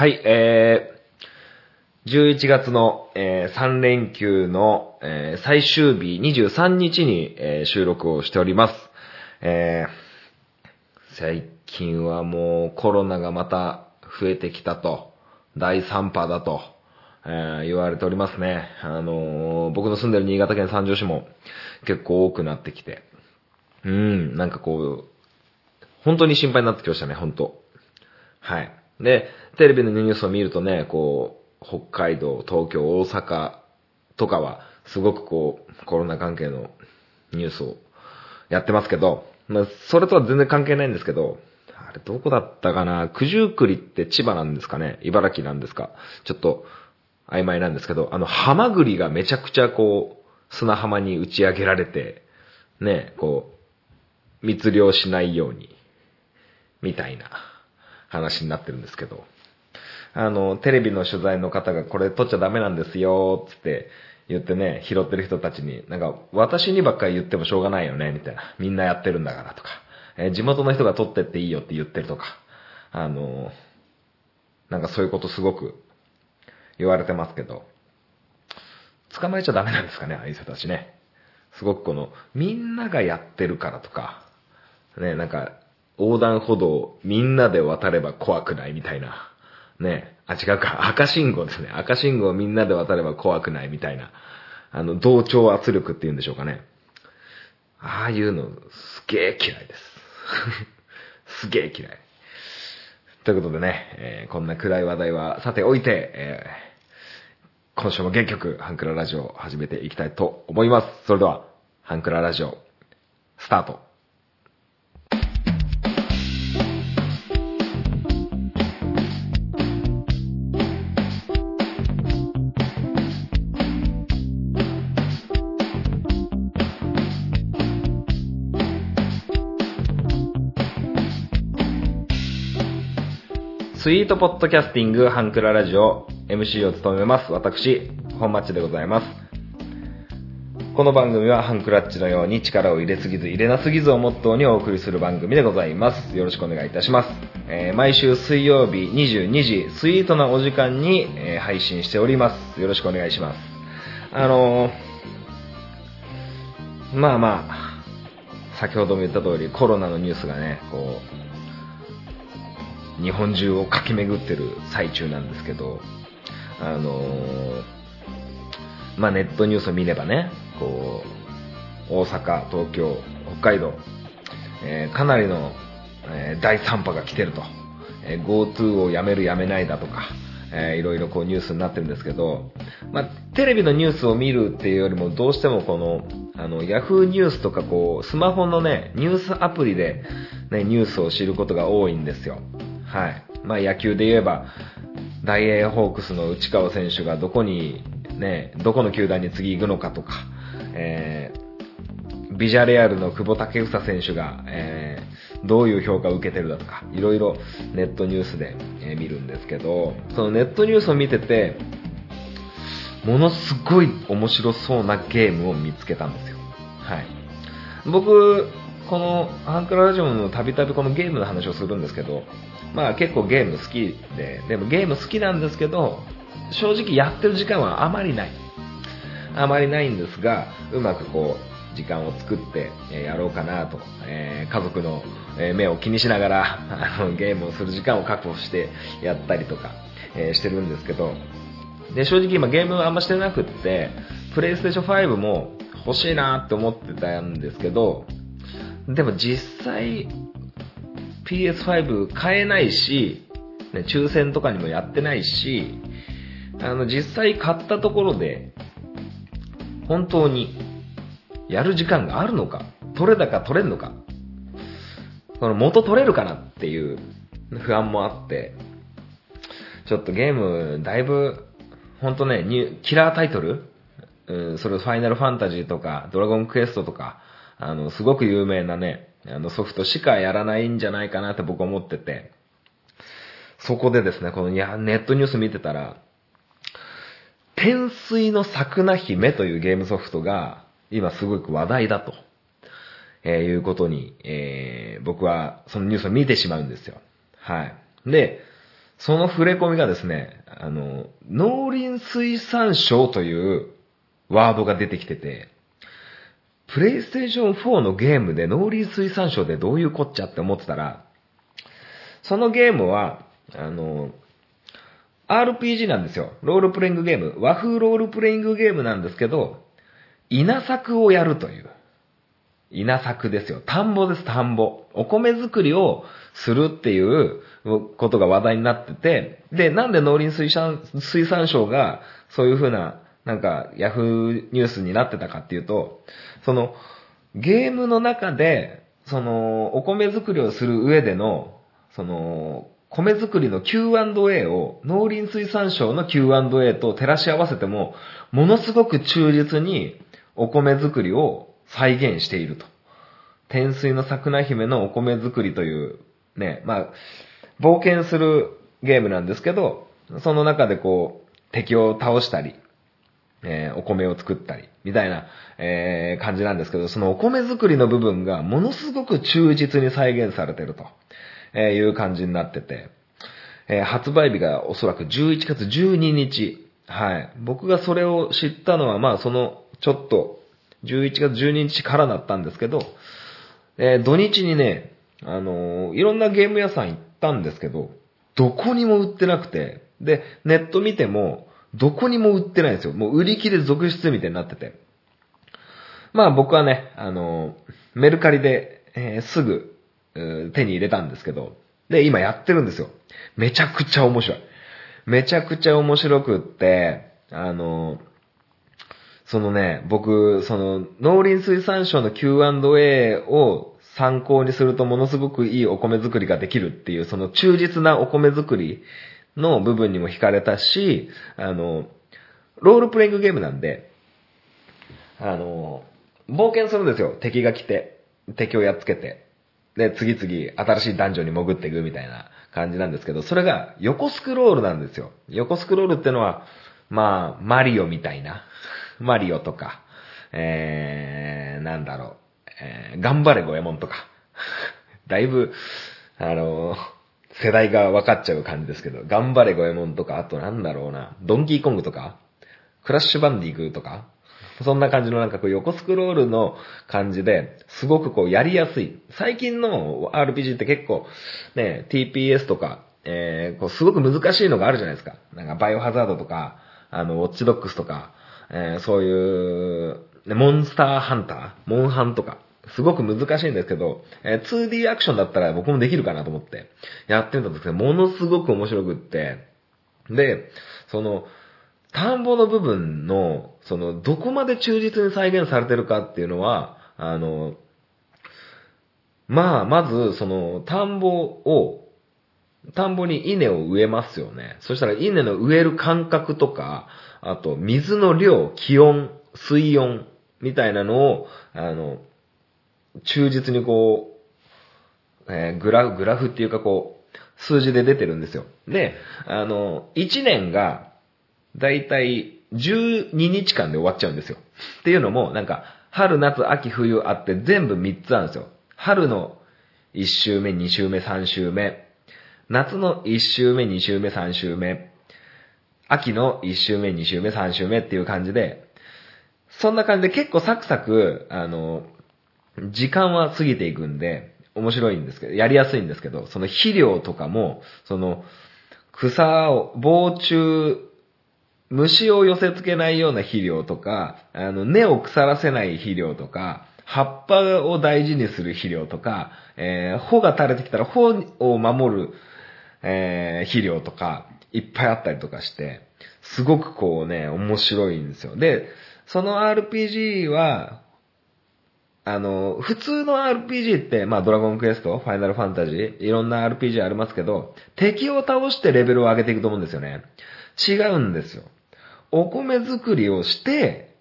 はい、えー、11月の、えー3連休の、えー最終日23日に、えー収録をしております。えー最近はもうコロナがまた増えてきたと、第3波だと、えー言われておりますね。あのー僕の住んでる新潟県三条市も結構多くなってきて、うん、なんかこう、本当に心配になってきましたね、本当はい。で、テレビのニュースを見るとね、こう、北海道、東京、大阪とかは、すごくこう、コロナ関係のニュースをやってますけど、まあ、それとは全然関係ないんですけど、あれどこだったかな？九十九里って千葉なんですかね？茨城なんですか？ちょっと曖昧なんですけど、あの、ハマグリがめちゃくちゃこう、砂浜に打ち上げられて、ね、こう、密漁しないように、みたいな。話になってるんですけど、あの、テレビの取材の方がこれ撮っちゃダメなんですよ、つって言ってね、拾ってる人たちに、なんか、私にばっかり言ってもしょうがないよね、みたいな。みんなやってるんだからとか、えー地元の人が撮ってっていいよって言ってるとか、あの、なんかそういうことすごく言われてますけど、捕まえちゃダメなんですかね、ああいう人たちね。すごくこの、みんながやってるからとか、ね、なんか、横断歩道みんなで渡れば怖くないみたいな。ね、あ、違うか、赤信号ですね。赤信号みんなで渡れば怖くないみたいな。あの、同調圧力っていうんでしょうかね。ああいうの、すげえ嫌いです。すげえ嫌い。ということでね、えーこんな暗い話題はさておいて、えー今週も原曲、ハンクララジオを始めていきたいと思います。それでは、ハンクララジオ、スタート。スイートポッドキャスティングハンクララジオ MC を務めます。私、本マッチでございます。この番組はハンクラッチのように力を入れすぎず入れなすぎずをモットーにお送りする番組でございます。よろしくお願いいたします。えー毎週水曜日22時、スイートなお時間に、えー配信しております。よろしくお願いします。あのーまあまあ、先ほども言った通りコロナのニュースがね、こう、日本中を駆け巡ってる最中なんですけど、あのーまあネットニュースを見ればね、こう、大阪、東京、北海道、えーかなりの、えー第3波が来てると、え GoTo をやめるやめないだとか、えーいろいろこうニュースになってるんですけど、まあ、テレビのニュースを見るっていうよりもどうしてもこの、あの、ヤフーニュースとかこう、スマホのね、ニュースアプリでね、ニュースを知ることが多いんですよ。はい。まあ野球で言えば、大英ホークスの内川選手がどこに、ね、どこの球団に次行くのかとか、えー、ビジャレアルの久保建英選手が、えー、どういう評価を受けてるだとか、いろいろネットニュースで、え見るんですけど、そのネットニュースを見てて、ものすごい面白そうなゲームを見つけたんですよ。はい。僕、このハンクララジオのたびたびこのゲームの話をするんですけど、まあ結構ゲーム好きで、でもゲーム好きなんですけど、正直やってる時間はあまりない。あまりないんですが、うまくこう、時間を作って、やろうかなと、えー家族の、目を気にしながら、あの、ゲームをする時間を確保してやったりとか、えーしてるんですけど、で、正直今ゲームあんましてなくって、プレイステーション5も欲しいなって思ってたんですけど、でも実際 PS5 買えないし、ね、抽選とかにもやってないし、あの実際買ったところで、本当にやる時間があるのか、取れ高取れんのか、この元取れるかなっていう不安もあって、ちょっとゲームだいぶ、本当ね、キラータイトルうん、それファイナルファンタジーとか、ドラゴンクエストとか、あの、すごく有名なね、あのソフトしかやらないんじゃないかなって僕は思ってて、そこでですね、このいやネットニュース見てたら、天水の桜姫というゲームソフトが今すごく話題だと、えーいうことに、えー僕はそのニュースを見てしまうんですよ。はい。で、その触れ込みがですね、あの、農林水産省というワードが出てきてて、プレイステーション4のゲームで農林水産省でどういうこっちゃって思ってたら、そのゲームは、あの、RPG なんですよ。ロールプレイングゲーム。和風ロールプレイングゲームなんですけど、稲作をやるという。稲作ですよ。田んぼです、田んぼ。お米作りをするっていうことが話題になってて、で、なんで農林水産水産省がそういうふうな、なんか、ヤフーニュースになってたかっていうと、その、ゲームの中で、その、お米作りをする上での、その、米作りの Q&A を農林水産省の Q&A と照らし合わせても、ものすごく忠実にお米作りを再現していると。天水の桜姫のお米作りという、ね、まあ、冒険するゲームなんですけど、その中でこう、敵を倒したり、えー、お米を作ったり、みたいな、えー、感じなんですけど、そのお米作りの部分がものすごく忠実に再現されてると。えいう感じになってて、え発売日がおそらく11月12日。はい。僕がそれを知ったのは、まあその、ちょっと、11月12日からだったんですけど、えー、土日にね、あのー、いろんなゲーム屋さん行ったんですけど、どこにも売ってなくて、で、ネット見ても、どこにも売ってないんですよ。もう売り切れ続出みたいになってて。まあ僕はね、あの、メルカリで、えー、すぐ手に入れたんですけど、で、今やってるんですよ。めちゃくちゃ面白い。めちゃくちゃ面白くって、あの、そのね、僕、その、農林水産省の Q&A を参考にするとものすごくいいお米作りができるっていう、その忠実なお米作りの部分にも惹かれたし、あの、ロールプレイングゲームなんで、あの、冒険するんですよ。敵が来て、敵をやっつけて。で、次々新しいダンジョンに潜っていくみたいな感じなんですけど、それが横スクロールなんですよ。横スクロールってのは、まあ、マリオみたいな。マリオとか、えー、なんだろう、えー、頑張れゴエモンとか。だいぶ、あの世代が分かっちゃう感じですけど、頑張れゴエモンとか、あとなんだろうな、ドンキーコングとか、クラッシュバンディーとか、そんな感じのなんかこう横スクロールの感じで、すごくこうやりやすい。最近の RPG って結構、ね、TPS とか、えー、こうすごく難しいのがあるじゃないですか。なんかバイオハザードとか、あの、ウォッチドックスとか、えー、そういう、ね、モンスターハンター、モンハンとか、すごく難しいんですけど、え、2D アクションだったら僕もできるかなと思ってやってみたんですけど、ものすごく面白くって、で、その、田んぼの部分の、その、どこまで忠実に再現されてるかっていうのは、あの、まあ、まず、その、田んぼを、田んぼに稲を植えますよね。そしたら稲の植える間隔とか、あと、水の量、気温、水温、みたいなのを、あの、忠実にこう、えー、グラフ、グラフっていうかこう、数字で出てるんですよ。で、あの、1年がだいたい12日間で終わっちゃうんですよ。っていうのも、なんか、春、夏、秋、冬あって全部3つあるんですよ。春の1週目、2週目、3週目。夏の1週目、2週目、3週目。秋の1週目、2週目、3週目っていう感じで、そんな感じで結構サクサク、あの、時間は過ぎていくんで、面白いんですけど、やりやすいんですけど、その肥料とかも、その、草を、防虫虫を寄せ付けないような肥料とか、あの、根を腐らせない肥料とか、葉っぱを大事にする肥料とか、えー、穂が垂れてきたら穂を守る、えー、肥料とか、いっぱいあったりとかして、すごくこうね、面白いんですよ。で、その RPG は、あの、普通の RPG って、まあ、ドラゴンクエスト、ファイナルファンタジー、いろんな RPG ありますけど、敵を倒してレベルを上げていくと思うんですよね。違うんですよ。お米作りをして、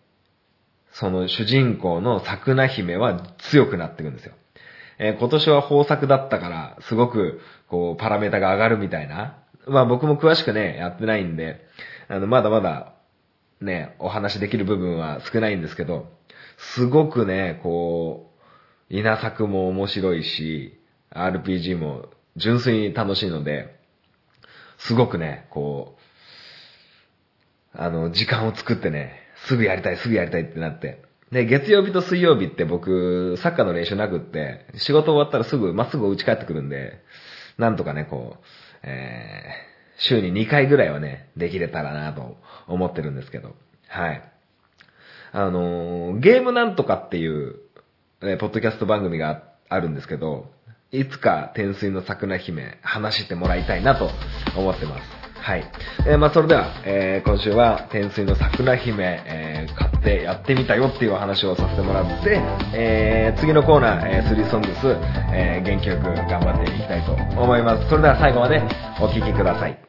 その主人公の桜姫は強くなっていくんですよ。えー、今年は豊作だったから、すごく、こう、パラメータが上がるみたいな。まあ僕も詳しくね、やってないんで、あの、まだまだ、ね、お話できる部分は少ないんですけど、すごくね、こう、稲作も面白いし、RPG も純粋に楽しいので、すごくね、こう、あの、時間を作ってね、すぐやりたい、すぐやりたいってなって。で、月曜日と水曜日って僕、サッカーの練習なくって、仕事終わったらすぐ、まっすぐ打ち帰ってくるんで、なんとかね、こう、えー、週に2回ぐらいはね、できれたらなと思ってるんですけど、はい。あのー、ゲームなんとかっていう、え、ポッドキャスト番組があるんですけど、いつか天水の桜姫話してもらいたいなと思ってます。はい。えー、まあ、それでは、えー、今週は天水の桜姫、えー、買ってやってみたよっていうお話をさせてもらって、え、次のコーナー、えー、スリーソングス、え、元気よく頑張っていきたいと思います。それでは最後までお聴きください。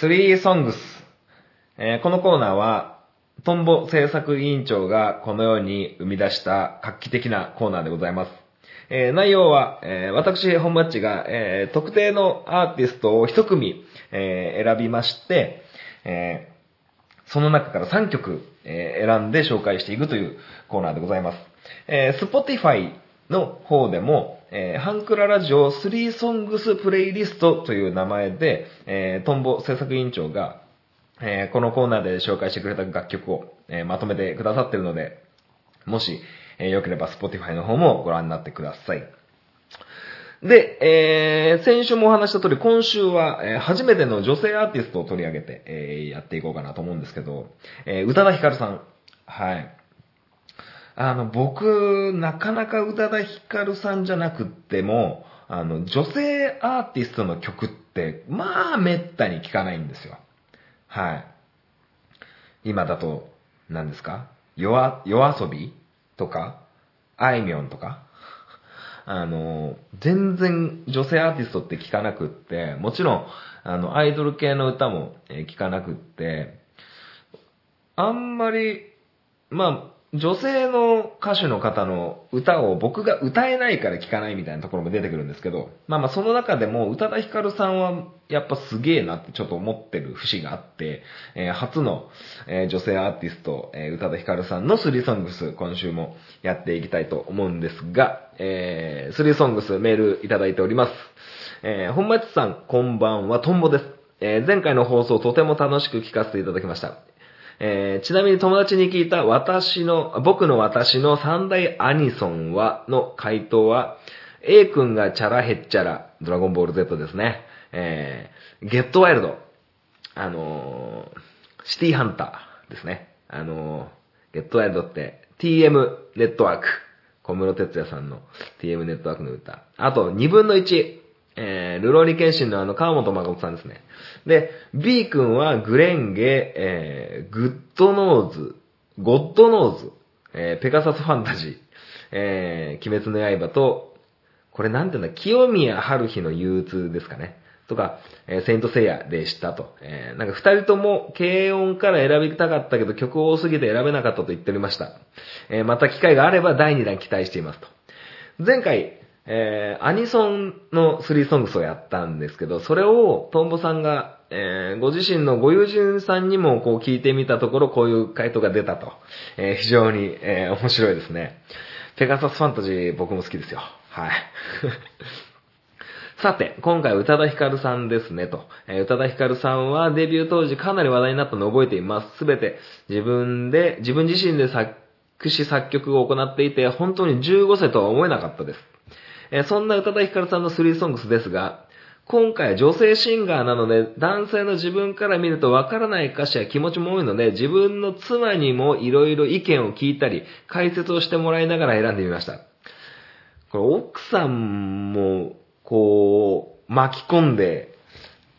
スリーソングス。え、このコーナーは、トンボ制作委員長がこのように生み出した画期的なコーナーでございます。えー、内容は、えー、私、本マッチが、えー、特定のアーティストを一組、え選びまして、えその中から3曲、え選んで紹介していくというコーナーでございます。え Spotify の方でも、えー、ハンクララジオ3ソングスプレイリストという名前で、えー、トンボ制作委員長が、えー、このコーナーで紹介してくれた楽曲を、え、まとめてくださってるので、もし、えー、よければ Spotify の方もご覧になってください。で、えー、先週もお話した通り、今週は、えー、初めての女性アーティストを取り上げて、えー、やっていこうかなと思うんですけど、えー、宇多田ヒカルさん。はい。あの、僕、なかなか宇多田ヒカルさんじゃなくっても、あの、女性アーティストの曲って、まあ、めったに聞かないんですよ。はい。今だと、何ですか？夜、夜遊びとか、あいみょんとか。あの、全然女性アーティストって聞かなくって、もちろん、あの、アイドル系の歌も聞かなくって、あんまり、まあ、女性の歌手の方の歌を僕が歌えないから聴かないみたいなところも出てくるんですけど、まあまあその中でも宇多田ヒカルさんはやっぱすげえなってちょっと思ってる節があって、えー、初の、えー、女性アーティスト、えー、宇多田ヒカルさんのスリーソングス今週もやっていきたいと思うんですが、えー、スリーソングスメールいただいております。えー、本町さんこんばんは、トンボです。え、前回の放送とても楽しく聞かせていただきました。えー、ちなみに友達に聞いた私の、僕の私の三大アニソンは、の回答は、A 君がチャラヘッチャラ、ドラゴンボール Z ですね。えー、 Get Wild、あのー、シティーハンターですね。あのー、 Get Wild って TM ネットワーク。小室哲也さんの TM ネットワークの歌。あと、2分の1。えー、るろうに剣心のあの、川本真琴さんですね。で、B 君は紅蓮華、えー、 Good knows、God knows、えー、 Pegasus Fantasy、えー、鬼滅の刃と、これなんていうんだ、清宮春日の憂鬱ですかね。とか、えー、セイントセイヤでしたと。えー、なんか二人とも軽音から選びたかったけど曲多すぎて選べなかったと言っておりました。えー、また機会があれば第2弾期待していますと。前回、えー、アニソンのスリーソングスをやったんですけど、それをトンボさんが、えー、ご自身のご友人さんにもこう聞いてみたところ、こういう回答が出たと。えー、非常に、え面白いですね。ペガサスファンタジー僕も好きですよ。はい。さて、今回宇多田ヒカルさんですね、と。え、宇多田ヒカルさんはデビュー当時かなり話題になったのを覚えています。すべて自分で、自分自身で作詞作曲を行っていて、本当に15歳とは思えなかったです。えそんな宇多田ヒカルさんのスリーソングスですが、今回は女性シンガーなので、男性の自分から見るとわからない歌詞や気持ちも多いので、自分の妻にも色々意見を聞いたり、解説をしてもらいながら選んでみました。これ奥さんも、こう、巻き込んで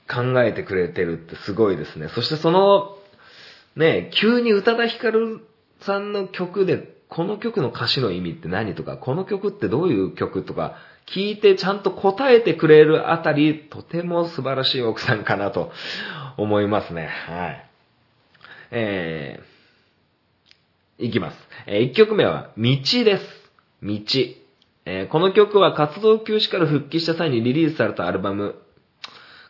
考えてくれてるってすごいですね。そしてその、ね、急に宇多田ヒカルさんの曲でこの曲の歌詞の意味って何とか、この曲ってどういう曲とか聞いてちゃんと答えてくれるあたり、とても素晴らしい奥さんかなと思いますね。はい。えー、いきます。えー、1曲目は、道です。道。えーこの曲は活動休止から復帰した際にリリースされたアルバム、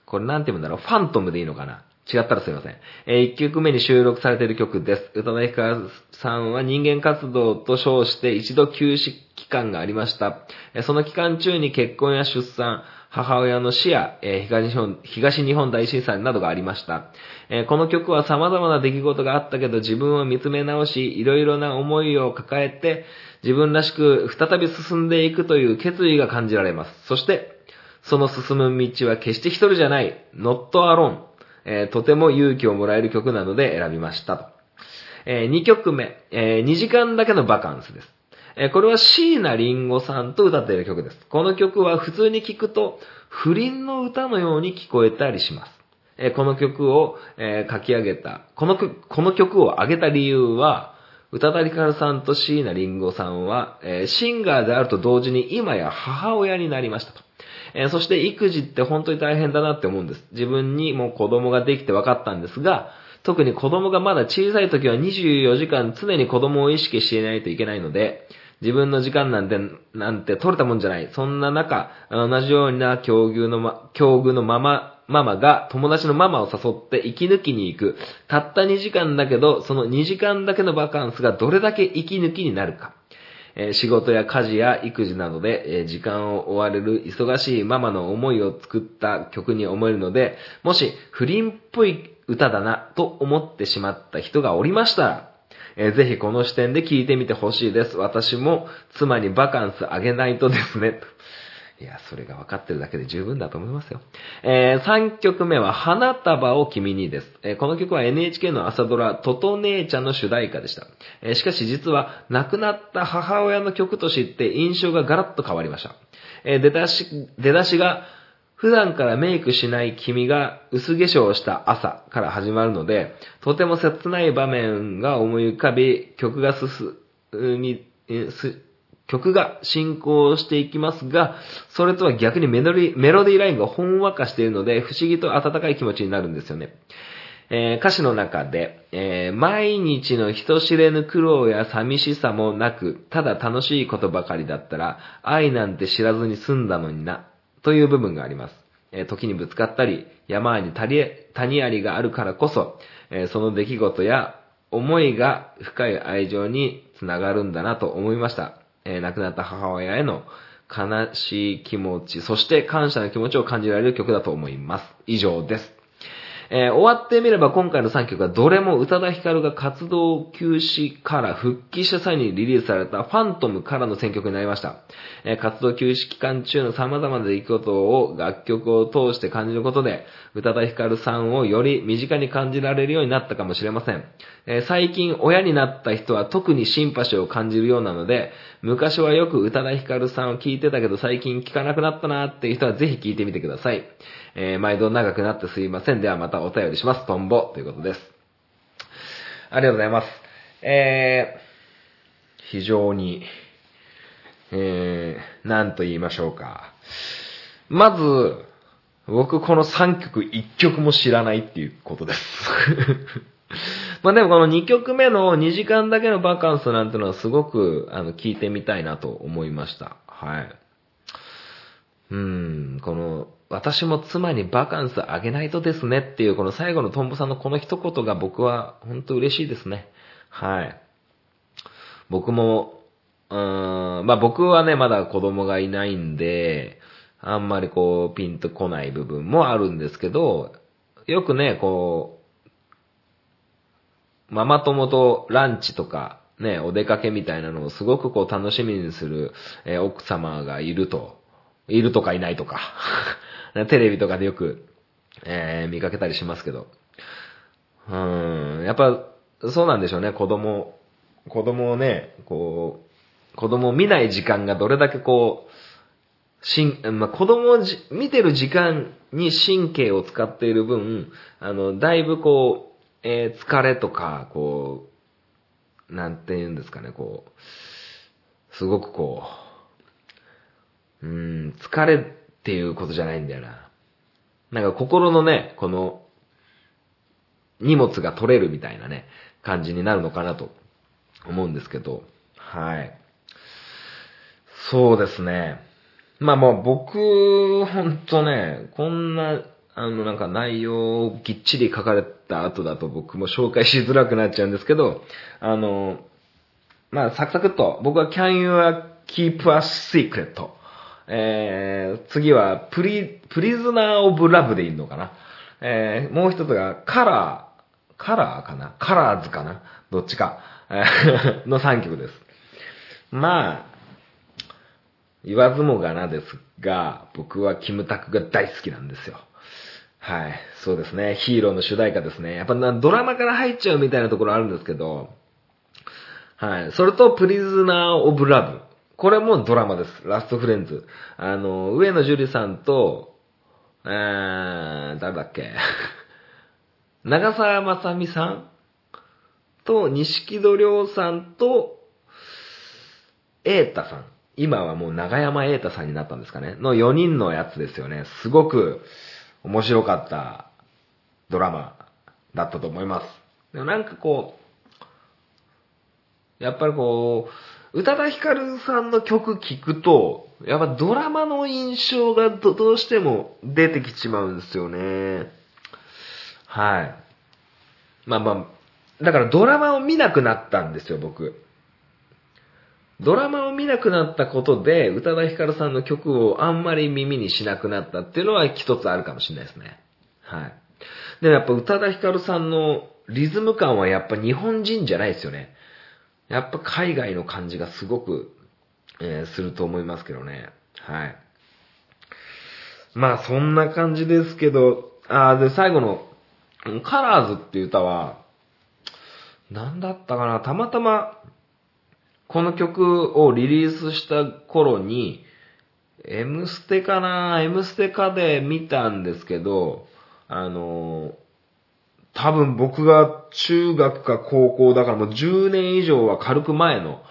これなんて言うんだろう、ファントムでいいのかな？違ったらすいません。え1曲目に収録されている曲です。宇多田ヒカルさんは人間活動と称して一度休止期間がありました。えその期間中に結婚や出産、母親の死や、え東日本、東日本大震災などがありました。えこの曲は様々な出来事があったけど自分を見つめ直し、いろいろな思いを抱えて、自分らしく再び進んでいくという決意が感じられます。そして、その進む道は決して一人じゃない、not alone。えーとても勇気をもらえる曲なので選びましたと。え2曲目、え2時間だけのバカンスです。えこれは椎名林檎さんと歌っている曲です。この曲は普通に聴くと不倫の歌のように聞こえたりします。えこの曲を、え書き上げた、この曲この曲を上げた理由は、宇多田ヒカルさんと椎名林檎さんは、えシンガーであると同時に今や母親になりましたと。えーそして育児って本当に大変だなって思うんです。自分にもう子供ができて分かったんですが、特に子供がまだ小さい時は24時間常に子供を意識していないといけないので、自分の時間なんて、なんて取れたもんじゃない。そんな中、同じような境遇のま、境遇のママ、ママが友達のママを誘って息抜きに行く。たった2時間だけど、その2時間だけのバカンスがどれだけ息抜きになるか。え仕事や家事や育児などで、え時間を追われる忙しいママの思いを作った曲に思えるので、もし不倫っぽい歌だなと思ってしまった人がおりましたら、えーぜひこの視点で聞いてみてほしいです。私も妻にバカンスあげないとですね。いや、それが分かってるだけで十分だと思いますよ。えー、3曲目は、花束を君にです。えーこの曲は NHK の朝ドラ、トト姉ちゃんの主題歌でした。えーしかし実は、亡くなった母親の曲と知って印象がガラッと変わりました。え出だし、出だしが、普段からメイクしない君が薄化粧した朝から始まるので、とても切ない場面が思い浮かび、曲が進み、す曲が進行していきますが、それとは逆にメロディメロディーラインがほんわかしているので、不思議と温かい気持ちになるんですよね。えー歌詞の中で、えー毎日の人知れぬ苦労や寂しさもなく、ただ楽しいことばかりだったら、愛なんて知らずに済んだのにな、という部分があります。えー時にぶつかったり、山に谷谷ありがあるからこそ、えその出来事や思いが深い愛情につながるんだなと思いました。えー亡くなった母親への悲しい気持ち、そして感謝の気持ちを感じられる曲だと思います。以上です。えー終わってみれば今回の3曲はどれも宇多田ヒカルが活動休止から復帰した際にリリースされたファントムからの選曲になりました。えー活動休止期間中の様々な出来事を楽曲を通して感じることで、宇多田ヒカルさんをより身近に感じられるようになったかもしれません。えー最近親になった人は特にシンパシーを感じるようなので、昔はよく宇多田ヒカルさんを聞いてたけど最近聞かなくなったなーっていう人はぜひ聞いてみてください。えー毎度長くなってすいません。ではまたお便りします。トンボということです。ありがとうございます。えー、非常に、えー、なんと言いましょうか。まず、僕この3曲1曲も知らないっていうことです。まあでもこの2曲目の2時間だけのバカンスなんてのはすごくあの聞いてみたいなと思いました。はい。うーん、この、私も妻にバカンスあげないとですねっていうこの最後のトンボさんのこの一言が僕は本当嬉しいですね。はい。僕も、うーん、まあ僕はね、まだ子供がいないんで、あんまりこう、ピンとこない部分もあるんですけど、よくね、こう、ママ友とランチとか、ね、お出かけみたいなのをすごくこう楽しみにする、えー奥様がいると、いるとかいないとか、テレビとかでよく、えー見かけたりしますけど、うーん、やっぱ、そうなんでしょうね、子供、子供をね、こう、子供を見ない時間がどれだけこう、しん、まあ、子供をじ見てる時間に神経を使っている分、あの、だいぶこう、えー疲れとか、こう、なんて言うんですかね、こう、すごくこう、うーん、疲れっていうことじゃないんだよな。なんか心のね、この、荷物が取れるみたいなね、感じになるのかなと思うんですけど、はい。そうですね。まあまあ僕、ほんとね、こんな、あのなんか内容をきっちり書かれた後だと僕も紹介しづらくなっちゃうんですけど、あの、まあサクサクっと、僕は Can You Keep a Secret? えー、次はプリ、プリズナーオブラブでいいのかな？えー、もう一つがカラー、カラーかな？カラーズかな？どっちか。の3曲です。まあ、言わずもがなですが、僕はキムタクが大好きなんですよ。はい。そうですね。ヒーローの主題歌ですね。やっぱドラマから入っちゃうみたいなところあるんですけど、はい。それと、プリズナー・オブ・ラブ。これもドラマです。ラストフレンズ。あの、上野樹里さんと、えー、誰だっけ？長澤まさみさんと、錦戸亮さんと、瑛太さん。今はもう長山瑛太さんになったんですかね？の4人のやつですよね。すごく面白かったドラマだったと思います。でもなんかこう、やっぱりこう、宇多田ヒカルさんの曲聴くと、やっぱドラマの印象がどどうしても出てきちまうんですよね。はい。まあまあ、だからドラマを見なくなったんですよ、僕。ドラマを見なくなったことで、宇多田ヒカルさんの曲をあんまり耳にしなくなったっていうのは一つあるかもしれないですね。はい。でもやっぱ宇多田ヒカルさんのリズム感はやっぱ日本人じゃないですよね。やっぱ海外の感じがすごく、えーすると思いますけどね。はい。まあそんな感じですけど、あで最後の、カラーズっていう歌は、なんだったかな、たまたま、この曲をリリースした頃に、M ステかな ?M ステかで見たんですけど、あの、多分僕が中学か高校だからもう10年以上は軽く前の、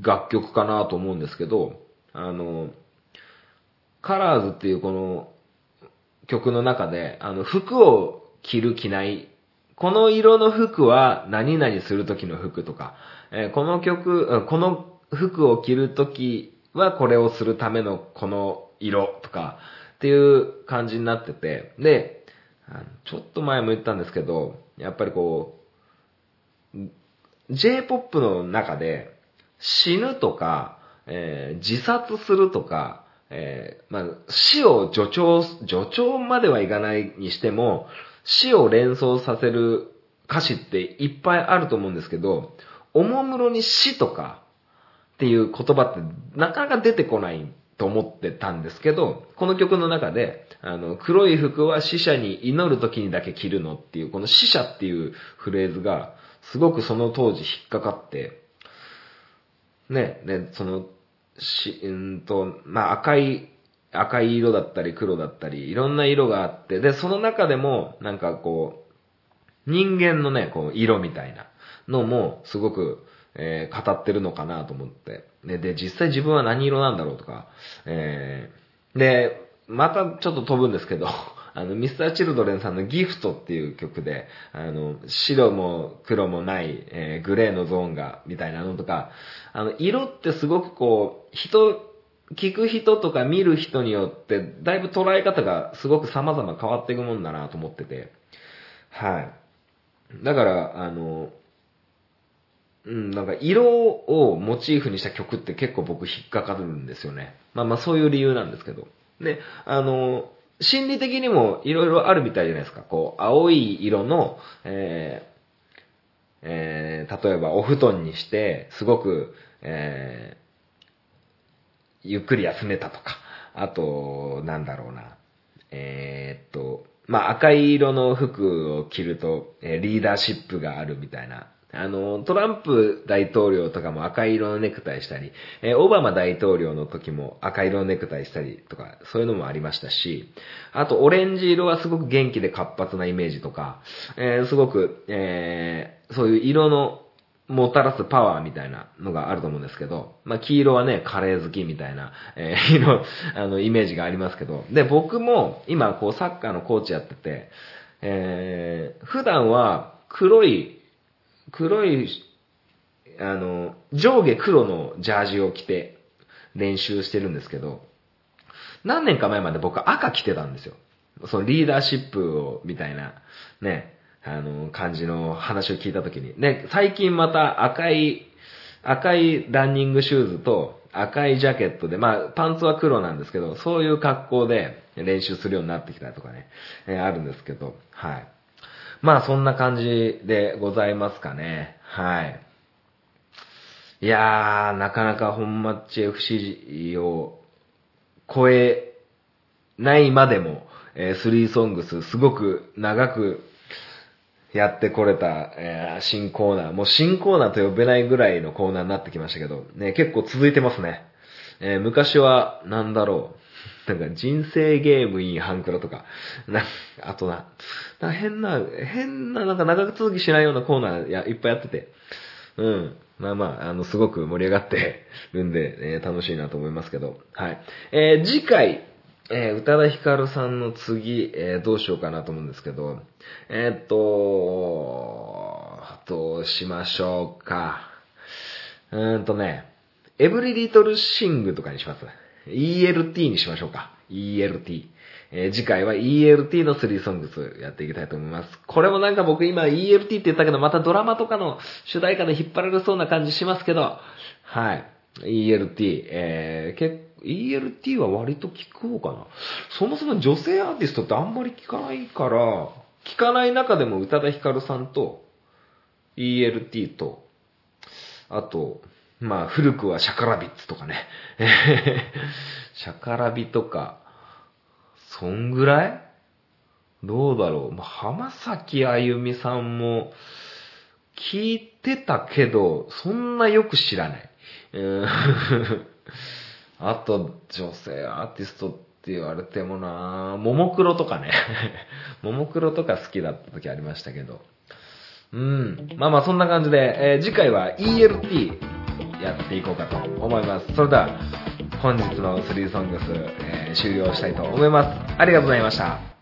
楽曲かなと思うんですけど、あの、カラーズっていうこの曲の中で、あの、服を着る着ない、この色の服は何々する時の服とか、えこの曲、この服を着る時はこれをするためのこの色とかっていう感じになってて、で、ちょっと前も言ったんですけど、やっぱりこう、J-POP の中で死ぬとか、えー自殺するとか、えーまあ、死を助長、助長まではいかないにしても、死を連想させる歌詞っていっぱいあると思うんですけど、おもむろに死とかっていう言葉ってなかなか出てこないと思ってたんですけど、この曲の中で、あの、黒い服は死者に祈る時にだけ着るのっていう、この死者っていうフレーズが、すごくその当時引っかかって、ね、ね、その、し、うんと、まあ、赤い、赤い色だったり黒だったり、いろんな色があって、で、その中でも、なんかこう、人間のね、こう、色みたいなのも、すごく、えー語ってるのかなと思って。で、で、実際自分は何色なんだろうとか、えーで、またちょっと飛ぶんですけど、あの、ミスターチルドレンさんのギフトっていう曲で、あの、白も黒もない、えーグレーのゾーンが、みたいなのとか、あの、色ってすごくこう、人、聞く人とか見る人によって、だいぶ捉え方がすごく様々変わっていくもんだなと思ってて、はい。だから、あの、うん、なんか色をモチーフにした曲って結構僕引っかかるんですよね。まあまあそういう理由なんですけど。で、あの、心理的にもいろいろあるみたいじゃないですか。こう、青い色の、えーえー例えばお布団にして、すごく、えーゆっくり休めたとか、あと、なんだろうな、えーっと、まあ、赤い色の服を着ると、えリーダーシップがあるみたいな。あの、トランプ大統領とかも赤色のネクタイしたり、えオバマ大統領の時も赤色のネクタイしたりとか、そういうのもありましたし、あと、オレンジ色はすごく元気で活発なイメージとか、えーすごく、えーそういう色のもたらすパワーみたいなのがあると思うんですけど、まあ、黄色はね、カレー好きみたいな、えー、色、あの、イメージがありますけど、で、僕も今、こう、サッカーのコーチやってて、えー、普段は黒い、黒い、あの、上下黒のジャージを着て練習してるんですけど、何年か前まで僕赤着てたんですよ。そのリーダーシップを、みたいな、ね、あの、感じの話を聞いたときに。で、最近また赤い、赤いランニングシューズと赤いジャケットで、まあ、パンツは黒なんですけど、そういう格好で練習するようになってきたとかね、えあるんですけど、はい。まあ、そんな感じでございますかね。はい。いやー、なかなか本マッチ FC を超えないまでも、えー、スリーソングス、すごく長くやってこれた、えー新コーナー、もう新コーナーと呼べないぐらいのコーナーになってきましたけど、ね、結構続いてますね。えー昔は、なんだろう。なんか人生ゲームインハンクラとか、な、あとな、な変な、変な、なんか長続きしないようなコーナーやいっぱいやってて、うん。まあまあ、あの、すごく盛り上がってるんで、えー楽しいなと思いますけど、はい。えー次回、えー宇多田ヒカルさんの次、えーどうしようかなと思うんですけど、えーっと、どうしましょうか。うーんとね、エブリリトルシングとかにします。ELT にしましょうか。ELT。えー次回は ELT の3ソングスやっていきたいと思います。これもなんか僕今 ELT って言ったけど、またドラマとかの主題歌で引っ張られそうな感じしますけど、はい。ELT、えー、け ELT は割と聞こうかな。そもそも女性アーティストってあんまり聞かないから、聞かない中でも宇多田ヒカルさんと ELT と、あと、まあ、古くは SHAKALABBITS とかね。シャカラビとか、そんぐらい？どうだろう。まあ、浜崎あゆみさんも、聞いてたけど、そんなよく知らない。あと、女性アーティストって言われてもなぁももクロとかね。ももクロとか好きだった時ありましたけど。うん。まあまあそんな感じで、えー次回は ELT やっていこうかと思います。それでは、本日の3ソングス、えー終了したいと思います。ありがとうございました。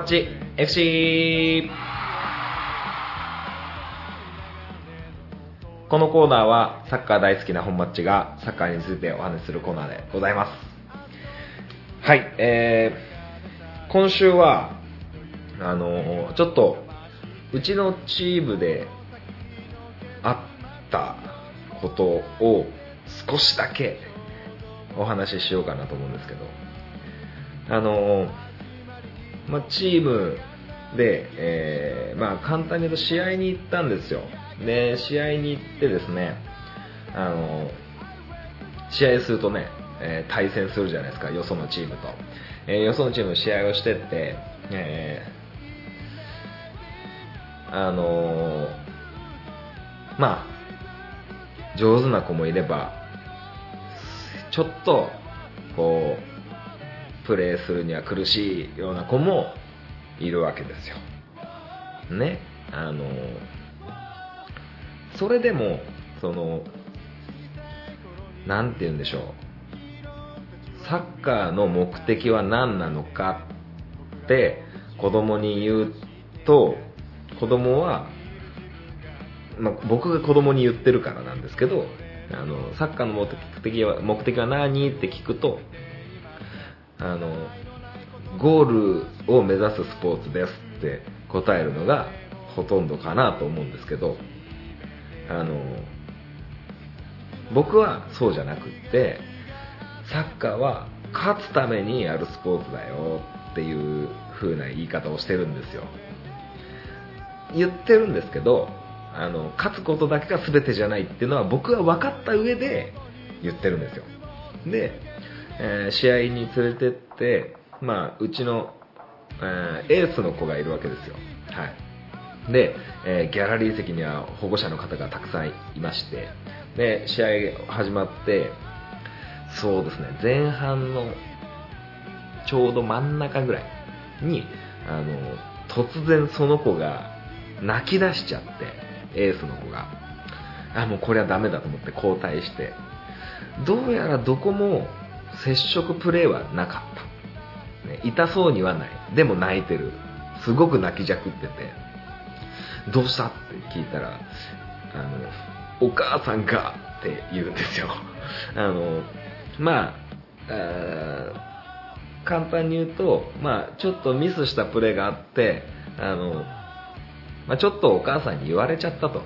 ッチ FC! このコーナーはサッカー大好きな本マッチがサッカーについてお話しするコーナーでございます。はい、えー、今週は、あのちょっと、うちのチームであったことを少しだけお話ししようかなと思うんですけど、あのまあ、チームで、えーまあ、簡単に言うと試合に行ったんですよ。で、試合に行ってですね、あの、試合するとね、えー対戦するじゃないですか、よそのチームと。えーよそのチーム試合をしてって、えーあのまあ、上手な子もいれば、ちょっと、こう、プレーするには苦しいような子もいるわけですよ。ね。あの、それでも、その、なんて言うんでしょう。サッカーの目的は何なのかって子供に言うと、子供は、まあ、僕が子供に言ってるからなんですけど、あの、サッカーの目的は、目的は何って聞くと、あの、ゴールを目指すスポーツですって答えるのがほとんどかなと思うんですけど、あの、僕はそうじゃなくって、サッカーは勝つためにやるスポーツだよっていう風な言い方をしてるんですよ。言ってるんですけど、あの、勝つことだけが全てじゃないっていうのは僕は分かった上で言ってるんですよ。で、えー試合に連れてって、まあ、うちの、えーエースの子がいるわけですよ。はい。で、えーギャラリー席には保護者の方がたくさんいまして、で、試合始まって、そうですね、前半のちょうど真ん中ぐらいに、あの、突然その子が泣き出しちゃって、エースの子が。あ、もうこれはダメだと思って交代して。どうやらどこも接触プレーはなかった。ね、痛そうにはない。でも泣いてる。すごく泣きじゃくってて。どうしたって聞いたら、あの、お母さんがって言うんですよ。あの、まあ、簡単に言うと、まあ、ちょっとミスしたプレーがあって、あの、まあ、ちょっとお母さんに言われちゃったと。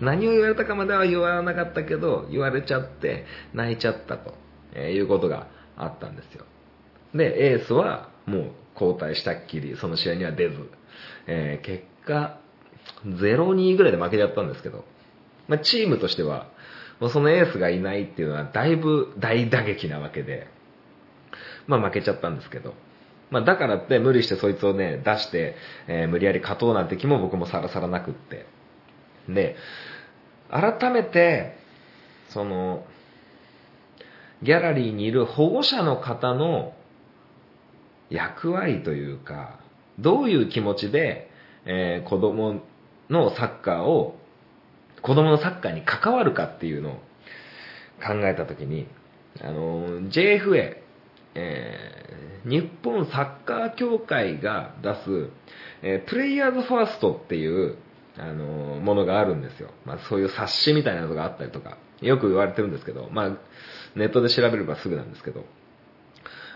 何を言われたかまでは言わなかったけど、言われちゃって、泣いちゃったと、えーいうことがあったんですよ。で、エースはもう交代したっきり、その試合には出ず、えー結果、0-2ぐらいで負けちゃったんですけど、まあ、チームとしては、もうそのエースがいないっていうのはだいぶ大打撃なわけで、まあ負けちゃったんですけど、まあだからって無理してそいつをね、出して、えー無理やり勝とうなんて気も僕もさらさらなくって。で、改めて、その、ギャラリーにいる保護者の方の役割というか、どういう気持ちで、えー子供のサッカーを、子供のサッカーに関わるかっていうのを考えたときに、あの、JFA、えー日本サッカー協会が出す、えープレイヤーズファーストっていう、あのものがあるんですよ。まあそういう冊子みたいなのがあったりとか、よく言われてるんですけど、まあネットで調べればすぐなんですけど、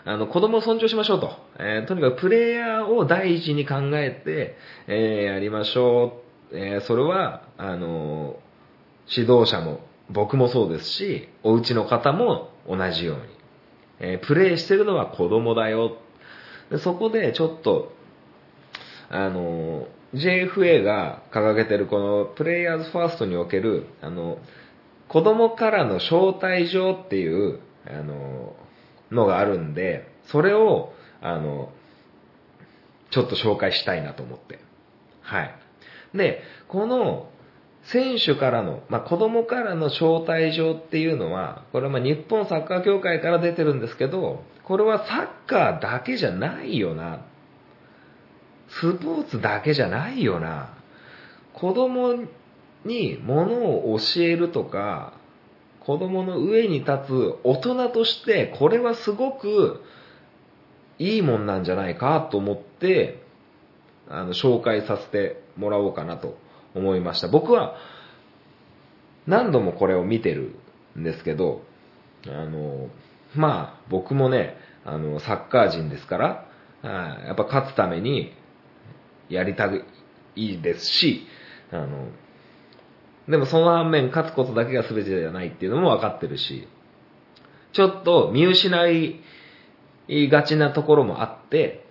あの、子供を尊重しましょうと。えーとにかくプレイヤーを第一に考えて、えーやりましょう。えーそれは、あの指導者も、僕もそうですし、お家の方も同じように。えプレイしてるのは子供だよ。でそこでちょっと、あの、JFA が掲げてるこのプレイヤーズファーストにおける、あの、子供からの招待状っていう、あの、のがあるんで、それを、あの、ちょっと紹介したいなと思って。はい。で、この、選手からの、まあ、子供からの招待状っていうのは、これはま日本サッカー協会から出てるんですけど、これはサッカーだけじゃないよな。スポーツだけじゃないよな。子供に物を教えるとか、子供の上に立つ大人として、これはすごくいいもんなんじゃないかと思って、あの、紹介させてもらおうかなと思いました。僕は何度もこれを見てるんですけど、あの、まあ、僕もね、あの、サッカー人ですから、やっぱ勝つためにやりたいですし、あの、でもその反面勝つことだけが全てじゃないっていうのも分かってるし、ちょっと見失いがちなところもあって、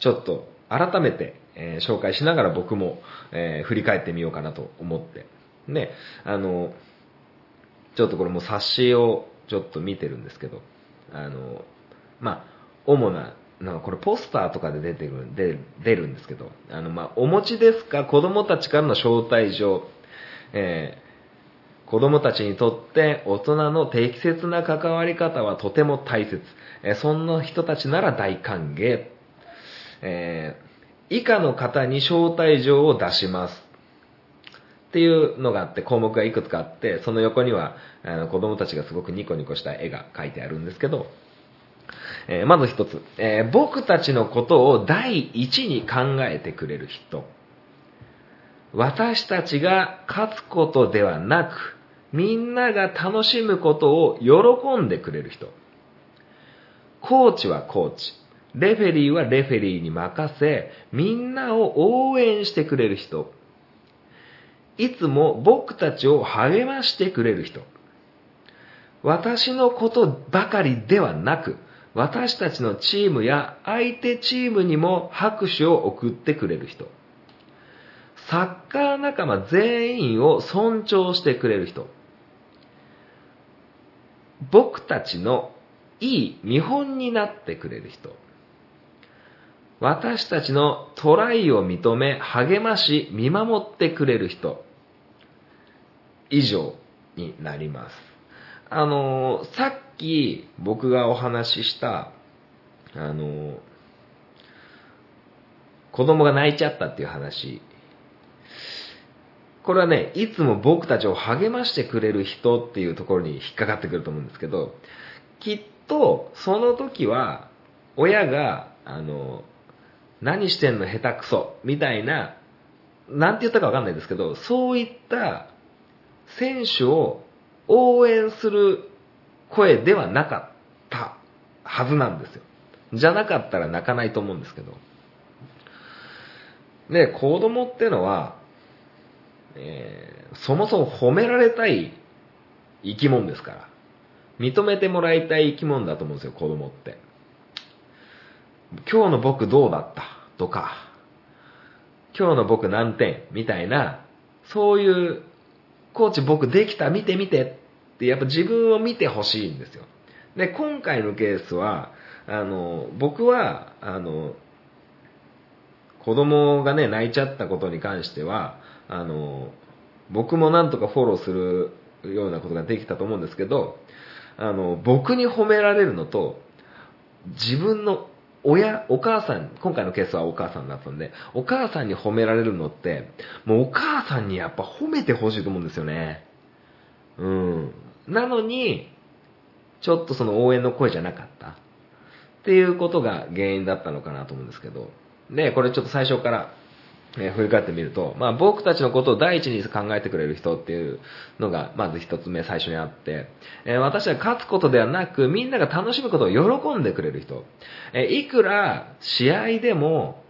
ちょっと改めて、え紹介しながら僕も、え振り返ってみようかなと思って。で、あの、ちょっとこれも冊子をちょっと見てるんですけど、あの、まあ、主な、なんかこれポスターとかで出てる、で出るんですけど、あの、まあ、お持ちですか？子供たちからの招待状、えー子供たちにとって大人の適切な関わり方はとても大切。えーそんな人たちなら大歓迎。えー以下の方に招待状を出します。っていうのがあって、項目がいくつかあって、その横にはあの子供たちがすごくニコニコした絵が描いてあるんですけど、えーまず一つ、えー僕たちのことを第一に考えてくれる人。私たちが勝つことではなく、みんなが楽しむことを喜んでくれる人。コーチはコーチ。レフェリーはレフェリーに任せ、みんなを応援してくれる人。いつも僕たちを励ましてくれる人。私のことばかりではなく、私たちのチームや相手チームにも拍手を送ってくれる人。サッカー仲間全員を尊重してくれる人。僕たちのいい見本になってくれる人。私たちのトライを認め、励まし、見守ってくれる人。以上になります。あの、さっき僕がお話しした、あの、子供が泣いちゃったっていう話。これはね、いつも僕たちを励ましてくれる人っていうところに引っかかってくると思うんですけど、きっとその時は親が、あの、何してんの下手くそみたいな、なんて言ったかわかんないですけど、そういった選手を応援する声ではなかったはずなんですよ。じゃなかったら泣かないと思うんですけど。で、子供ってのは、えーそもそも褒められたい生き物ですから。認めてもらいたい生き物だと思うんですよ、子供って。今日の僕どうだった？とか、今日の僕何点？みたいな、そういう、コーチ僕できた？見て見てって、やっぱ自分を見てほしいんですよ。で、今回のケースは、あの、僕は、あの、子供がね、泣いちゃったことに関しては、あの、僕もなんとかフォローするようなことができたと思うんですけど、あの、僕に褒められるのと、自分の親、お母さん、今回のケースはお母さんだったんで、お母さんに褒められるのって、もうお母さんにやっぱ褒めてほしいと思うんですよね。うん。なのに、ちょっとその応援の声じゃなかった。っていうことが原因だったのかなと思うんですけど。で、これちょっと最初から、え振り返ってみると、まあ僕たちのことを第一に考えてくれる人っていうのが、まず一つ目最初にあって、え私は勝つことではなく、みんなが楽しむことを喜んでくれる人。えいくら試合でも、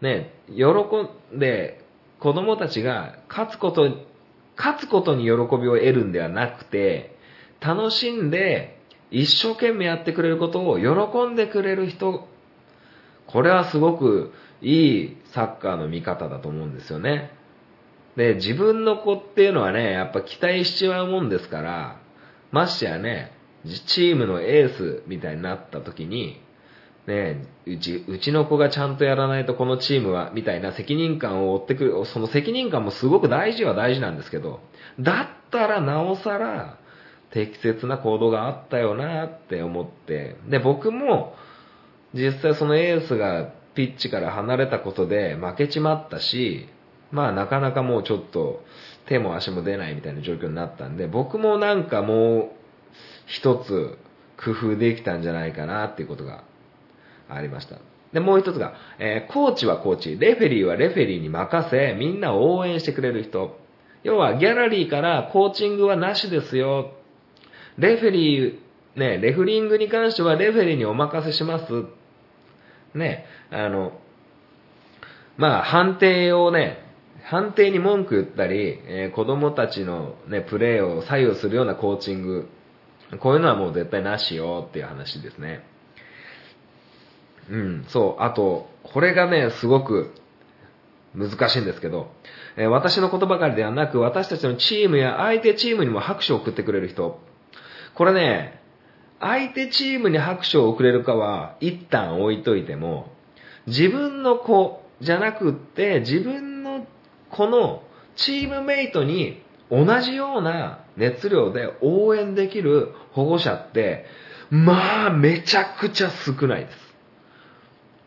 ね、喜んで、子供たちが勝つこと、勝つことに喜びを得るんではなくて、楽しんで、一生懸命やってくれることを喜んでくれる人、これはすごくいいサッカーの見方だと思うんですよね。で、自分の子っていうのはね、やっぱ期待しちまうもんですから、ましてやね、チームのエースみたいになった時に、ね、うち、うちの子がちゃんとやらないとこのチームは、みたいな責任感を負ってくる、その責任感もすごく大事は大事なんですけど、だったらなおさら、適切な行動があったよなって思って、で、僕も、実際そのエースがピッチから離れたことで負けちまったし、まあなかなかもうちょっと手も足も出ないみたいな状況になったんで、僕もなんかもう一つ工夫できたんじゃないかなっていうことがありました。で、もう一つが、えーコーチはコーチ、レフェリーはレフェリーに任せ、みんなを応援してくれる人。要はギャラリーからコーチングはなしですよ。レフェリー、ね、レフリングに関してはレフェリーにお任せします。ね、あの、まあ、判定をね、判定に文句言ったり、えー子供たちのね、プレーを左右するようなコーチング、こういうのはもう絶対なしよっていう話ですね。うん、そう。あと、これがね、すごく難しいんですけど、えー私のことばかりではなく、私たちのチームや相手チームにも拍手を送ってくれる人。これね、相手チームに拍手を送れるかは一旦置いといても、自分の子じゃなくって、自分の子のチームメイトに同じような熱量で応援できる保護者って、まあ、めちゃくちゃ少ないです。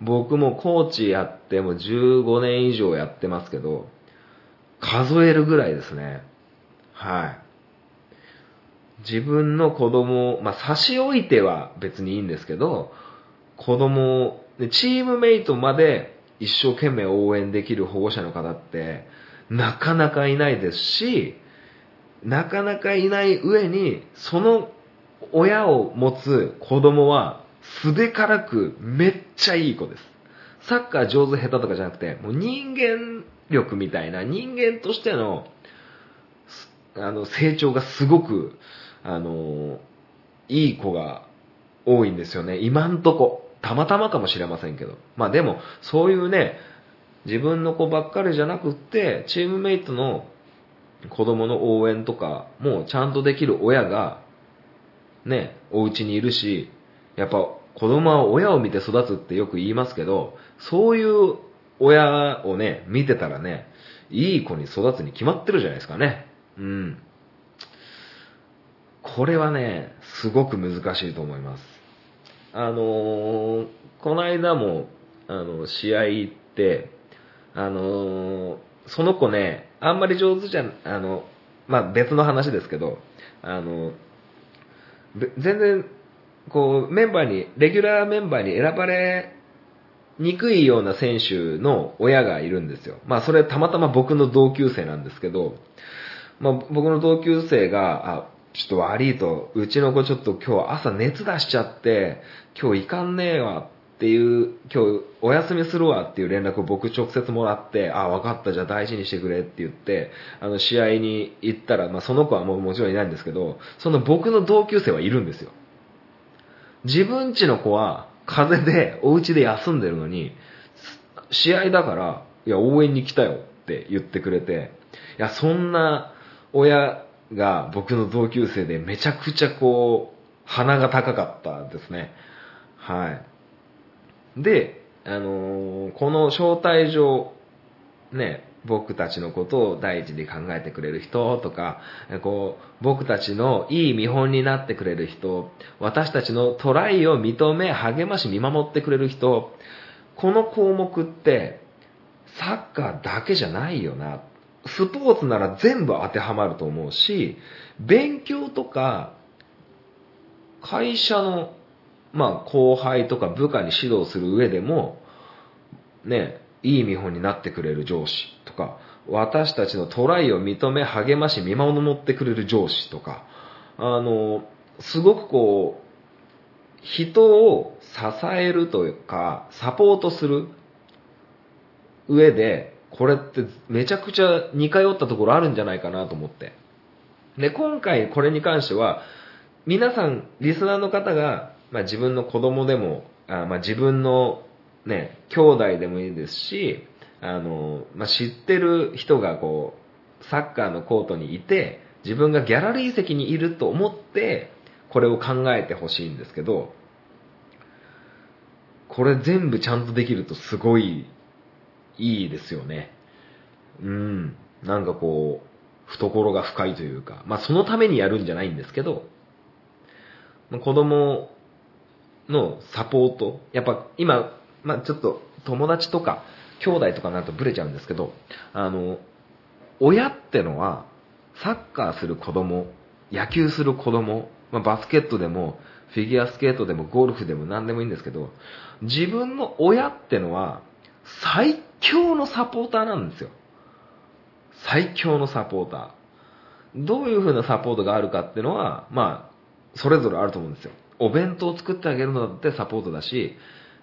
僕もコーチやっても15年以上やってますけど、数えるぐらいですね。はい。自分の子供を、まあ、差し置いては別にいいんですけど、子供を、チームメイトまで一生懸命応援できる保護者の方って、なかなかいないですし、なかなかいない上に、その親を持つ子供は、素でからくめっちゃいい子です。サッカー上手下手とかじゃなくて、もう人間力みたいな人間としての、あの、成長がすごく、あの、いい子が多いんですよね。今んとこ。たまたまかもしれませんけど。まあでも、そういうね、自分の子ばっかりじゃなくって、チームメイトの子供の応援とかもちゃんとできる親が、ね、お家にいるし、やっぱ子供は親を見て育つってよく言いますけど、そういう親をね、見てたらね、いい子に育つに決まってるじゃないですかね。うん。これはね、すごく難しいと思います。あのーこの間も、あの、試合行って、あのーその子ね、あんまり上手じゃ、あの、まあ、別の話ですけど、あの、全然、こう、メンバーに、レギュラーメンバーに選ばれにくいような選手の親がいるんですよ。まあ、それたまたま僕の同級生なんですけど、まあ、僕の同級生が、あ、ちょっと悪いと、うちの子ちょっと今日朝熱出しちゃって、今日行かんねえわっていう、今日お休みするわっていう連絡を僕直接もらって、あ、分かった、じゃあ大事にしてくれって言って、あの、試合に行ったら、まあ、その子はもうもちろんいないんですけど、その僕の同級生はいるんですよ。自分家の子は風邪でお家で休んでるのに、試合だから、いや、応援に来たよって言ってくれて、いや、そんな親が僕の同級生でめちゃくちゃこう、鼻が高かったですね。はい。で、あのーこの招待状、ね、僕たちのことを第一に考えてくれる人とか、こう、僕たちのいい見本になってくれる人、私たちのトライを認め、励まし、見守ってくれる人、この項目って、サッカーだけじゃないよな。スポーツなら全部当てはまると思うし、勉強とか、会社の、まあ、後輩とか部下に指導する上でも、ね、いい見本になってくれる上司とか、私たちのトライを認め、励まし、見守ってくれる上司とか、あの、すごくこう、人を支えるというか、サポートする上で、これってめちゃくちゃ似通ったところあるんじゃないかなと思って。で、今回これに関しては、皆さん、リスナーの方が、まあ、自分の子供でも、あまあ、自分のね、兄弟でもいいですし、あの、まあ、知ってる人がこう、サッカーのコートにいて、自分がギャラリー席にいると思って、これを考えてほしいんですけど、これ全部ちゃんとできるとすごいいいですよね。うん。なんかこう、懐が深いというか、まあそのためにやるんじゃないんですけど、子供のサポート、やっぱ今、まあちょっと友達とか兄弟とかになるとブレちゃうんですけど、あの、親ってのはサッカーする子供、野球する子供、まあ、バスケットでもフィギュアスケートでもゴルフでも何でもいいんですけど、自分の親ってのは最強のサポーターなんですよ。最強のサポーター。どういう風なサポートがあるかっていうのは、まあ、それぞれあると思うんですよ。お弁当を作ってあげるのだってサポートだし、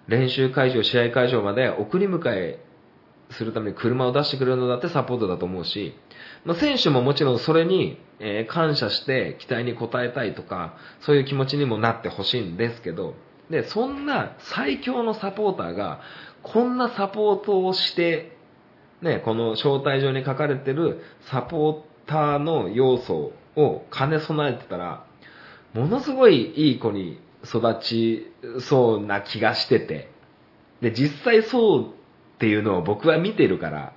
練習会場、試合会場まで送り迎えするために車を出してくれるのだってサポートだと思うし、まあ、選手ももちろんそれに、え感謝して期待に応えたいとか、そういう気持ちにもなってほしいんですけど、で、そんな最強のサポーターが、こんなサポートをして、ね、この招待状に書かれてるサポーターの要素を兼ね備えてたら、ものすごいいい子に育ちそうな気がしてて、で、実際そうっていうのを僕は見てるから、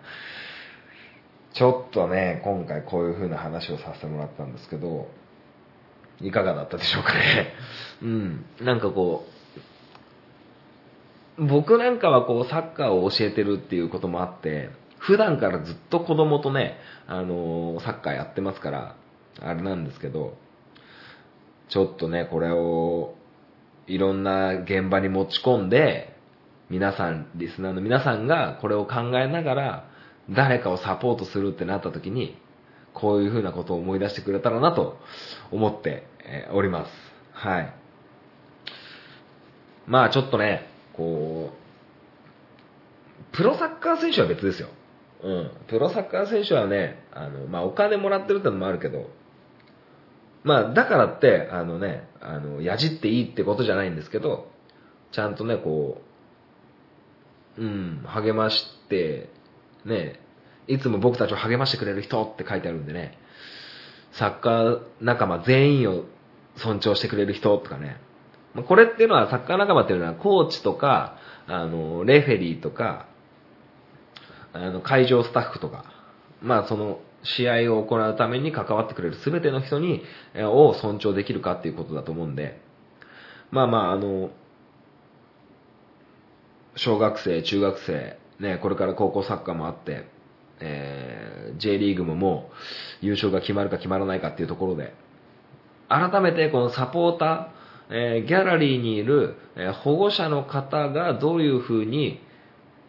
ちょっとね、今回こういう風な話をさせてもらったんですけど、いかがだったでしょうかね。うん。なんかこう、僕なんかはこうサッカーを教えてるっていうこともあって、普段からずっと子供とね、あのーサッカーやってますから、あれなんですけど、ちょっとね、これを、いろんな現場に持ち込んで、皆さん、リスナーの皆さんがこれを考えながら、誰かをサポートするってなった時に、こういうふうなことを思い出してくれたらなと思っております。はい。まあちょっとね、こう、プロサッカー選手は別ですよ。うん。プロサッカー選手はね、あの、まあお金もらってるってのもあるけど、まあ、だからって、あのね、あの、やじっていいってことじゃないんですけど、ちゃんとね、こう、うん、励まして、ね、いつも僕たちを励ましてくれる人って書いてあるんでね、サッカー仲間全員を尊重してくれる人とかね、まあこれっていうのはサッカー仲間っていうのはコーチとか、あの、レフェリーとか、あの、会場スタッフとか、まあその、試合を行うために関わってくれる全ての人に、を尊重できるかっていうことだと思うんで、まあまあ、あの、小学生、中学生、ね、これから高校サッカーもあって、えー J リーグももう優勝が決まるか決まらないかっていうところで、改めてこのサポーター、えーギャラリーにいる、えー保護者の方がどういうふうに、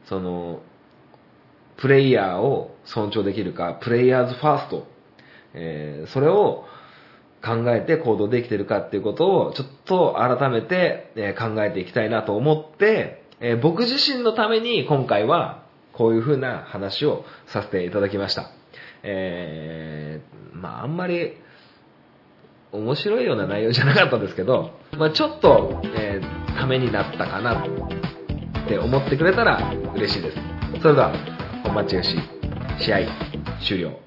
その、プレイヤーを尊重できるか、プレイヤーズファースト、えーそれを考えて行動できてるかっていうことを、ちょっと改めて、えー考えていきたいなと思って、えー僕自身のために今回は、こういうふうな話をさせていただきました。えーまああんまり、面白いような内容じゃなかったんですけど、まあちょっと、えーためになったかなって思ってくれたら嬉しいです。それでは、本町よし試合終了。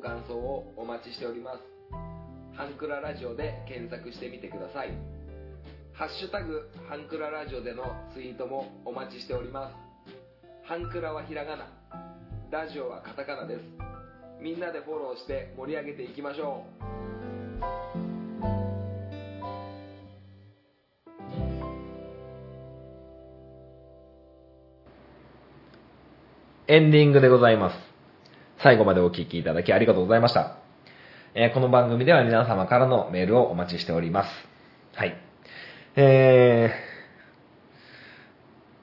ご感想をお待ちしております。ハンクララジオで検索してみてください。ハッシュタグハンクララジオでのツイートもお待ちしております。ハンクラはひらがな。ラジオはカタカナです。みんなでフォローして盛り上げていきましょう。エンディングでございます。最後までお聞きいただきありがとうございました。えーこの番組では皆様からのメールをお待ちしております。はい。え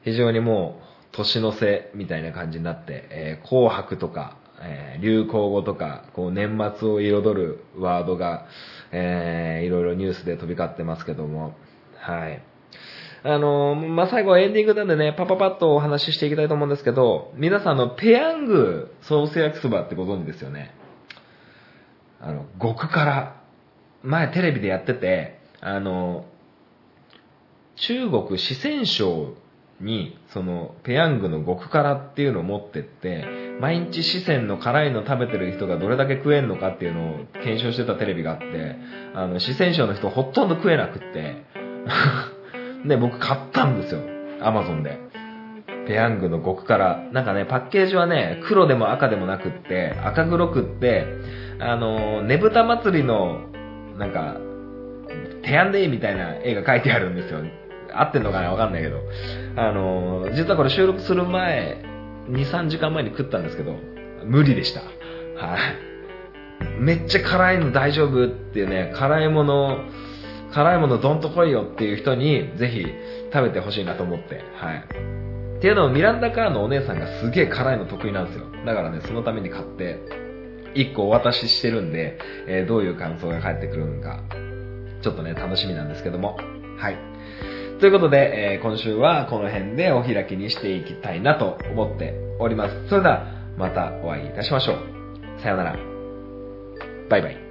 ー、非常にもう、年の瀬みたいな感じになって、えー紅白とか、え流行語とか、こう年末を彩るワードが、えーいろいろニュースで飛び交ってますけども、はい。あのまあ、最後エンディングなんでね、パパパッとお話ししていきたいと思うんですけど、皆さんの、ペヤングソース焼きそばってご存知ですよね。あの、極辛。前テレビでやってて、あの、中国四川省に、その、ペヤングの極辛っていうのを持ってって、毎日四川の辛いの食べてる人がどれだけ食えんのかっていうのを検証してたテレビがあって、あの、四川省の人ほとんど食えなくって、で、僕買ったんですよ。アマゾンで。ペヤングの極辛。なんかね、パッケージはね、黒でも赤でもなくって、赤黒くって、あの、ねぶた祭りの、なんか、テヤンデイみたいな絵が描いてあるんですよ。合ってんのかな？わかんないけど。あの、実はこれ収録する前、2、3時間前に食ったんですけど、無理でした。はい。めっちゃ辛いの大丈夫っていうね、辛いもの、辛いものどんと来いよっていう人に、ぜひ食べてほしいなと思って、はい。っていうのをミランダカーのお姉さんがすげえ辛いの得意なんですよ。だからね、そのために買って、1個お渡ししてるんで、えーどういう感想が返ってくるのか、ちょっとね、楽しみなんですけども。はい。ということで、えー今週はこの辺でお開きにしていきたいなと思っております。それでは、またお会いいたしましょう。さようなら。バイバイ。